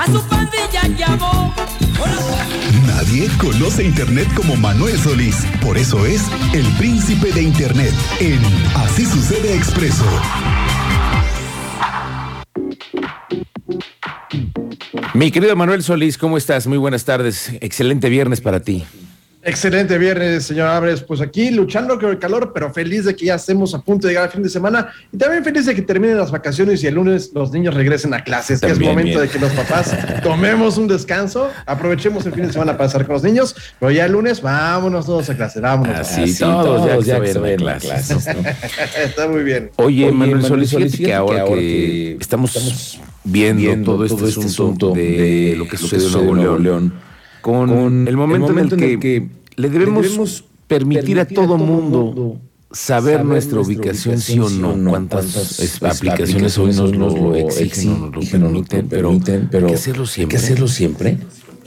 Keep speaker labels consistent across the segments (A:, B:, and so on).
A: a su pandilla llamó.
B: Nadie conoce Internet como Manuel Solís. Por eso es el príncipe de Internet en Así sucede expreso.
C: Mi querido Manuel Solís, ¿cómo estás? Muy buenas tardes. Excelente viernes para ti.
D: Excelente viernes, señor Álvarez. Pues aquí luchando con el calor, pero feliz de que ya estemos a punto de llegar al fin de semana y también feliz de que terminen las vacaciones y el lunes los niños regresen a clases, que es momento de que los papás tomemos un descanso, aprovechemos el fin de semana para estar con los niños, pero ya el lunes vámonos todos a clase, vámonos.
C: Así, todos, ya, que se clases.
D: Está muy bien.
C: Oye, Manuel, Solís, que ahora que, estamos, viendo, todo este, este asunto de, lo que sucede en Nuevo León con, el, momento en el que, le debemos, permitir, a todo mundo saber, nuestra ubicación, sí o no, cuántas, aplicaciones, hoy nos, lo exigen, nos lo permiten, pero, pero hay que hacerlo siempre.
D: ¿Hay que hacerlo siempre?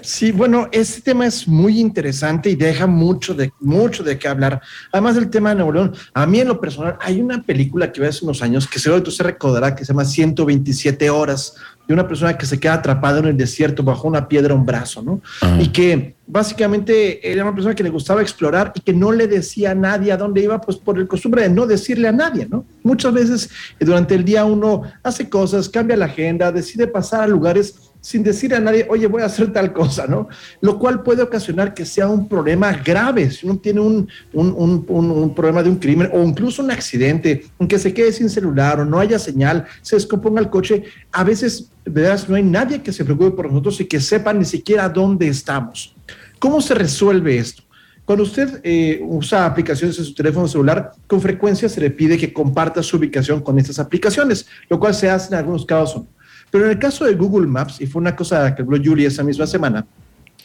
D: Sí, bueno, este tema es muy interesante y deja mucho de, mucho de qué hablar. Además del tema de Nuevo León, a mí en lo personal, hay una película que vi hace unos años que seguro tú se recordará que se llama 127 horas de una persona que se queda atrapada en el desierto bajo una piedra, un brazo, ¿no? Y que básicamente era una persona que le gustaba explorar y que no le decía a nadie a dónde iba, pues por el costumbre de no decirle a nadie, ¿no? Muchas veces durante el día uno hace cosas, cambia la agenda, decide pasar a lugares sin decir a nadie, oye, voy a hacer tal cosa, ¿no? Lo cual puede ocasionar que sea un problema grave, si uno tiene un, un, problema de un crimen o incluso un accidente, aunque se quede sin celular o no haya señal, se descomponga el coche, a veces, verás, no hay nadie que se preocupe por nosotros y que sepa ni siquiera dónde estamos. ¿Cómo se resuelve esto? Cuando usted eh, usa aplicaciones en su teléfono celular, con frecuencia se le pide que comparta su ubicación con estas aplicaciones, lo cual se hace en algunos casos. Pero en el caso de Google Maps, y fue una cosa que habló Julie esa misma semana,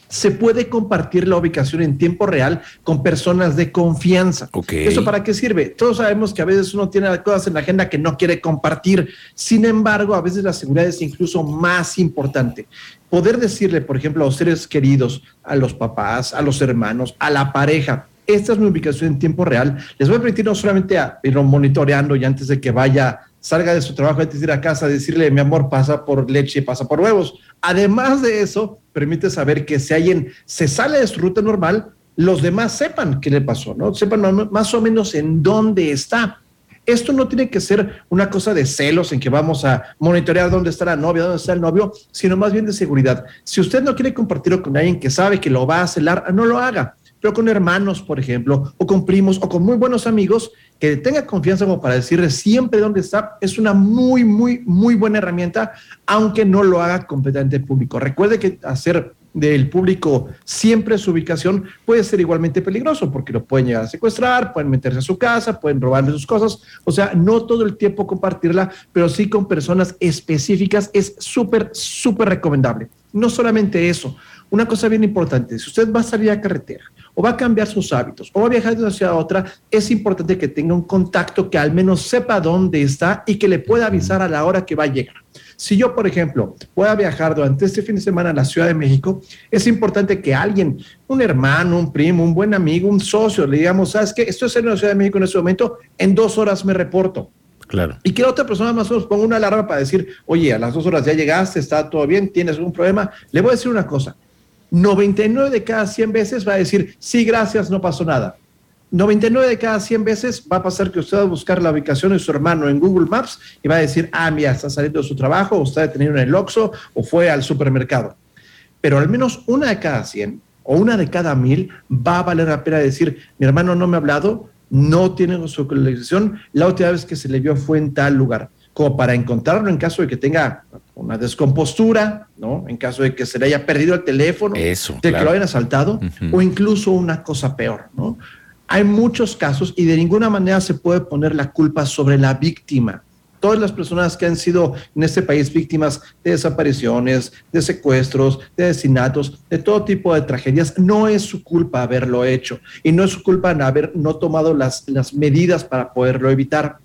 D: se puede compartir la ubicación en tiempo real con personas de confianza. ¿Eso para qué sirve? Todos sabemos que a veces uno tiene cosas en la agenda que no quiere compartir. Sin embargo, a veces la seguridad es incluso más importante. Poder decirle, por ejemplo, a los seres queridos, a los papás, a los hermanos, a la pareja, esta es mi ubicación en tiempo real, les voy a permitir no solamente a irlo monitoreando y antes de que vaya salga de su trabajo antes de ir a casa, decirle, mi amor, pasa por leche, pasa por huevos. Además de eso, permite saber que si alguien se sale de su ruta normal, los demás sepan qué le pasó, ¿no? Sepan más o menos en dónde está. Esto no tiene que ser una cosa de celos en que vamos a monitorear dónde está la novia, dónde está el novio, sino más bien de seguridad. Si usted no quiere compartirlo con alguien que sabe que lo va a celar, no lo haga pero con hermanos, por ejemplo, o con primos, o con muy buenos amigos, que tenga confianza como para decirle siempre dónde está, es una muy, muy, muy buena herramienta, aunque no lo haga completamente público. Recuerde que hacer del público siempre su ubicación puede ser igualmente peligroso porque lo pueden llegar a secuestrar, pueden meterse a su casa, pueden robarle sus cosas. O sea, no todo el tiempo compartirla, pero sí con personas específicas es súper, súper recomendable. No solamente eso, una cosa bien importante, si usted va a salir a carretera o va a cambiar sus hábitos o va a viajar de una ciudad a otra, es importante que tenga un contacto que al menos sepa dónde está y que le pueda avisar a la hora que va a llegar. Si yo, por ejemplo, voy a viajar durante este fin de semana a la Ciudad de México, es importante que alguien, un hermano, un primo, un buen amigo, un socio, le digamos, ¿sabes qué? Estoy en la Ciudad de México en este momento, en dos horas me reporto.
C: Claro.
D: Y que la otra persona más o menos ponga una alarma para decir, oye, a las dos horas ya llegaste, está todo bien, tienes algún problema. Le voy a decir una cosa, 99 de cada 100 veces va a decir, sí, gracias, no pasó nada. 99 de cada 100 veces va a pasar que usted va a buscar la ubicación de su hermano en Google Maps y va a decir, ah, mira, está saliendo de su trabajo, o está detenido en el Oxxo, o fue al supermercado. Pero al menos una de cada 100 o una de cada mil va a valer la pena decir, mi hermano no me ha hablado, no tiene su localización, la última vez que se le vio fue en tal lugar como para encontrarlo en caso de que tenga una descompostura, ¿no? En caso de que se le haya perdido el teléfono, de que lo hayan asaltado, o incluso una cosa peor, ¿no? Hay muchos casos y de ninguna manera se puede poner la culpa sobre la víctima. Todas las personas que han sido en este país víctimas de desapariciones, de secuestros, de asesinatos, de todo tipo de tragedias, no es su culpa haberlo hecho y no es su culpa haber no tomado las, las medidas para poderlo evitar.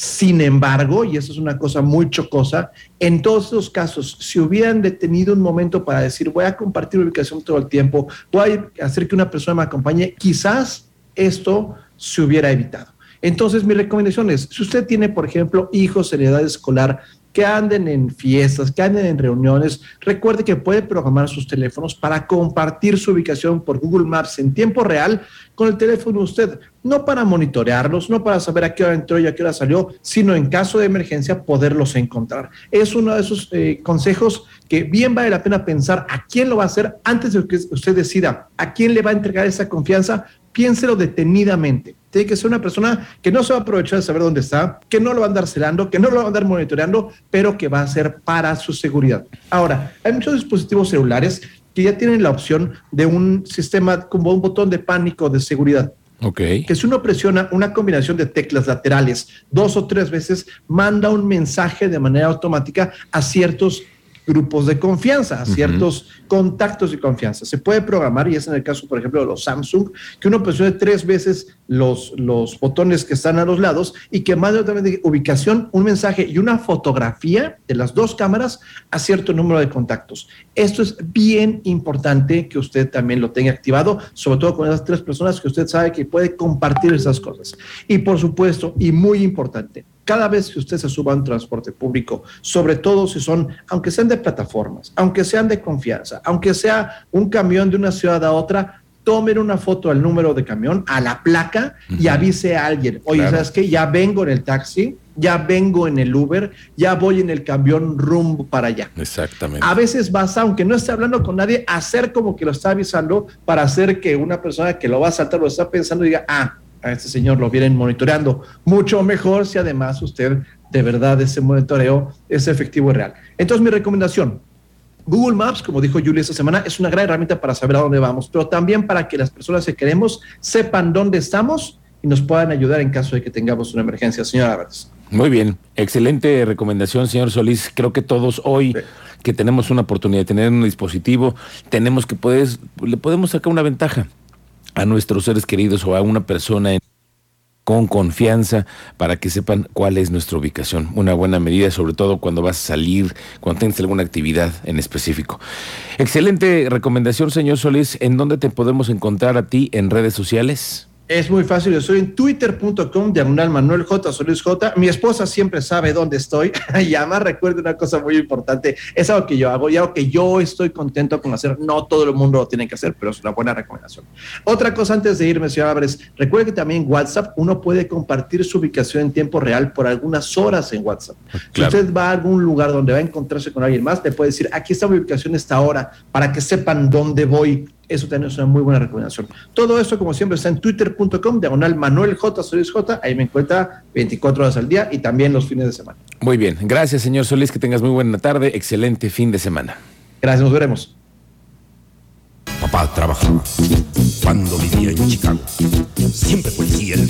D: Sin embargo, y eso es una cosa muy chocosa, en todos esos casos, si hubieran detenido un momento para decir, voy a compartir ubicación todo el tiempo, voy a hacer que una persona me acompañe, quizás esto se hubiera evitado. Entonces, mi recomendación es, si usted tiene, por ejemplo, hijos en edad escolar que anden en fiestas, que anden en reuniones, recuerde que puede programar sus teléfonos para compartir su ubicación por Google Maps en tiempo real con el teléfono de usted, no para monitorearlos, no para saber a qué hora entró y a qué hora salió, sino en caso de emergencia poderlos encontrar. Es uno de esos eh, consejos que bien vale la pena pensar a quién lo va a hacer antes de que usted decida a quién le va a entregar esa confianza, piénselo detenidamente. Tiene que ser una persona que no se va a aprovechar de saber dónde está, que no lo va a andar celando, que no lo va a andar monitoreando, pero que va a ser para su seguridad. Ahora, hay muchos dispositivos celulares que ya tienen la opción de un sistema como un botón de pánico de seguridad.
C: Ok.
D: Que si uno presiona una combinación de teclas laterales dos o tres veces, manda un mensaje de manera automática a ciertos grupos de confianza, a ciertos contactos de confianza. Se puede programar, y es en el caso, por ejemplo, de los Samsung, que uno presione tres veces los, los botones que están a los lados y que mande otra de ubicación, un mensaje y una fotografía de las dos cámaras a cierto número de contactos. Esto es bien importante que usted también lo tenga activado, sobre todo con esas tres personas que usted sabe que puede compartir esas cosas. Y por supuesto, y muy importante, cada vez que usted se suba a un transporte público, sobre todo si son, aunque sean de plataformas, aunque sean de confianza, aunque sea un camión de una ciudad a otra, tomen una foto al número de camión, a la placa y avise a alguien, oye, ¿sabes qué? Ya vengo en el taxi, ya vengo en el Uber, ya voy en el camión rumbo para allá.
C: Exactamente.
D: A veces vas, aunque no esté hablando con nadie, a hacer como que lo está avisando para hacer que una persona que lo va a saltar lo está pensando y diga, ah, a este señor lo vienen monitoreando. Mucho mejor si además usted de verdad ese monitoreo es efectivo y real. Entonces mi recomendación, Google Maps, como dijo Julia esta semana, es una gran herramienta para saber a dónde vamos, pero también para que las personas que queremos sepan dónde estamos y nos puedan ayudar en caso de que tengamos una emergencia. Señora Álvarez.
C: Muy bien, excelente recomendación, señor Solís. Creo que todos hoy que tenemos una oportunidad de tener un dispositivo, tenemos que poder, le podemos sacar una ventaja a nuestros seres queridos o a una persona con confianza para que sepan cuál es nuestra ubicación. Una buena medida, sobre todo cuando vas a salir, cuando tengas alguna actividad en específico. Excelente recomendación, señor Solís. ¿En dónde te podemos encontrar a ti en redes sociales?
D: Es muy fácil, estoy en twitter.com, diagonal Manuel J. Solís J. Mi esposa siempre sabe dónde estoy. y además recuerde una cosa muy importante, es algo que yo hago y algo que yo estoy contento con hacer. No todo el mundo lo tiene que hacer, pero es una buena recomendación. Otra cosa antes de irme, señor Álvarez, recuerde que también en WhatsApp uno puede compartir su ubicación en tiempo real por algunas horas en WhatsApp. Si usted va a algún lugar donde va a encontrarse con alguien más, le puede decir, aquí está mi ubicación esta hora, para que sepan dónde voy eso también es una muy buena recomendación. Todo esto, como siempre, está en twitter.com, diagonal Manuel J. Solís J. Ahí me encuentra 24 horas al día y también los fines de semana.
C: Muy bien. Gracias, señor Solís. Que tengas muy buena tarde. Excelente fin de semana.
D: Gracias, nos veremos.
E: Papá trabajaba cuando vivía en Chicago. Siempre policía el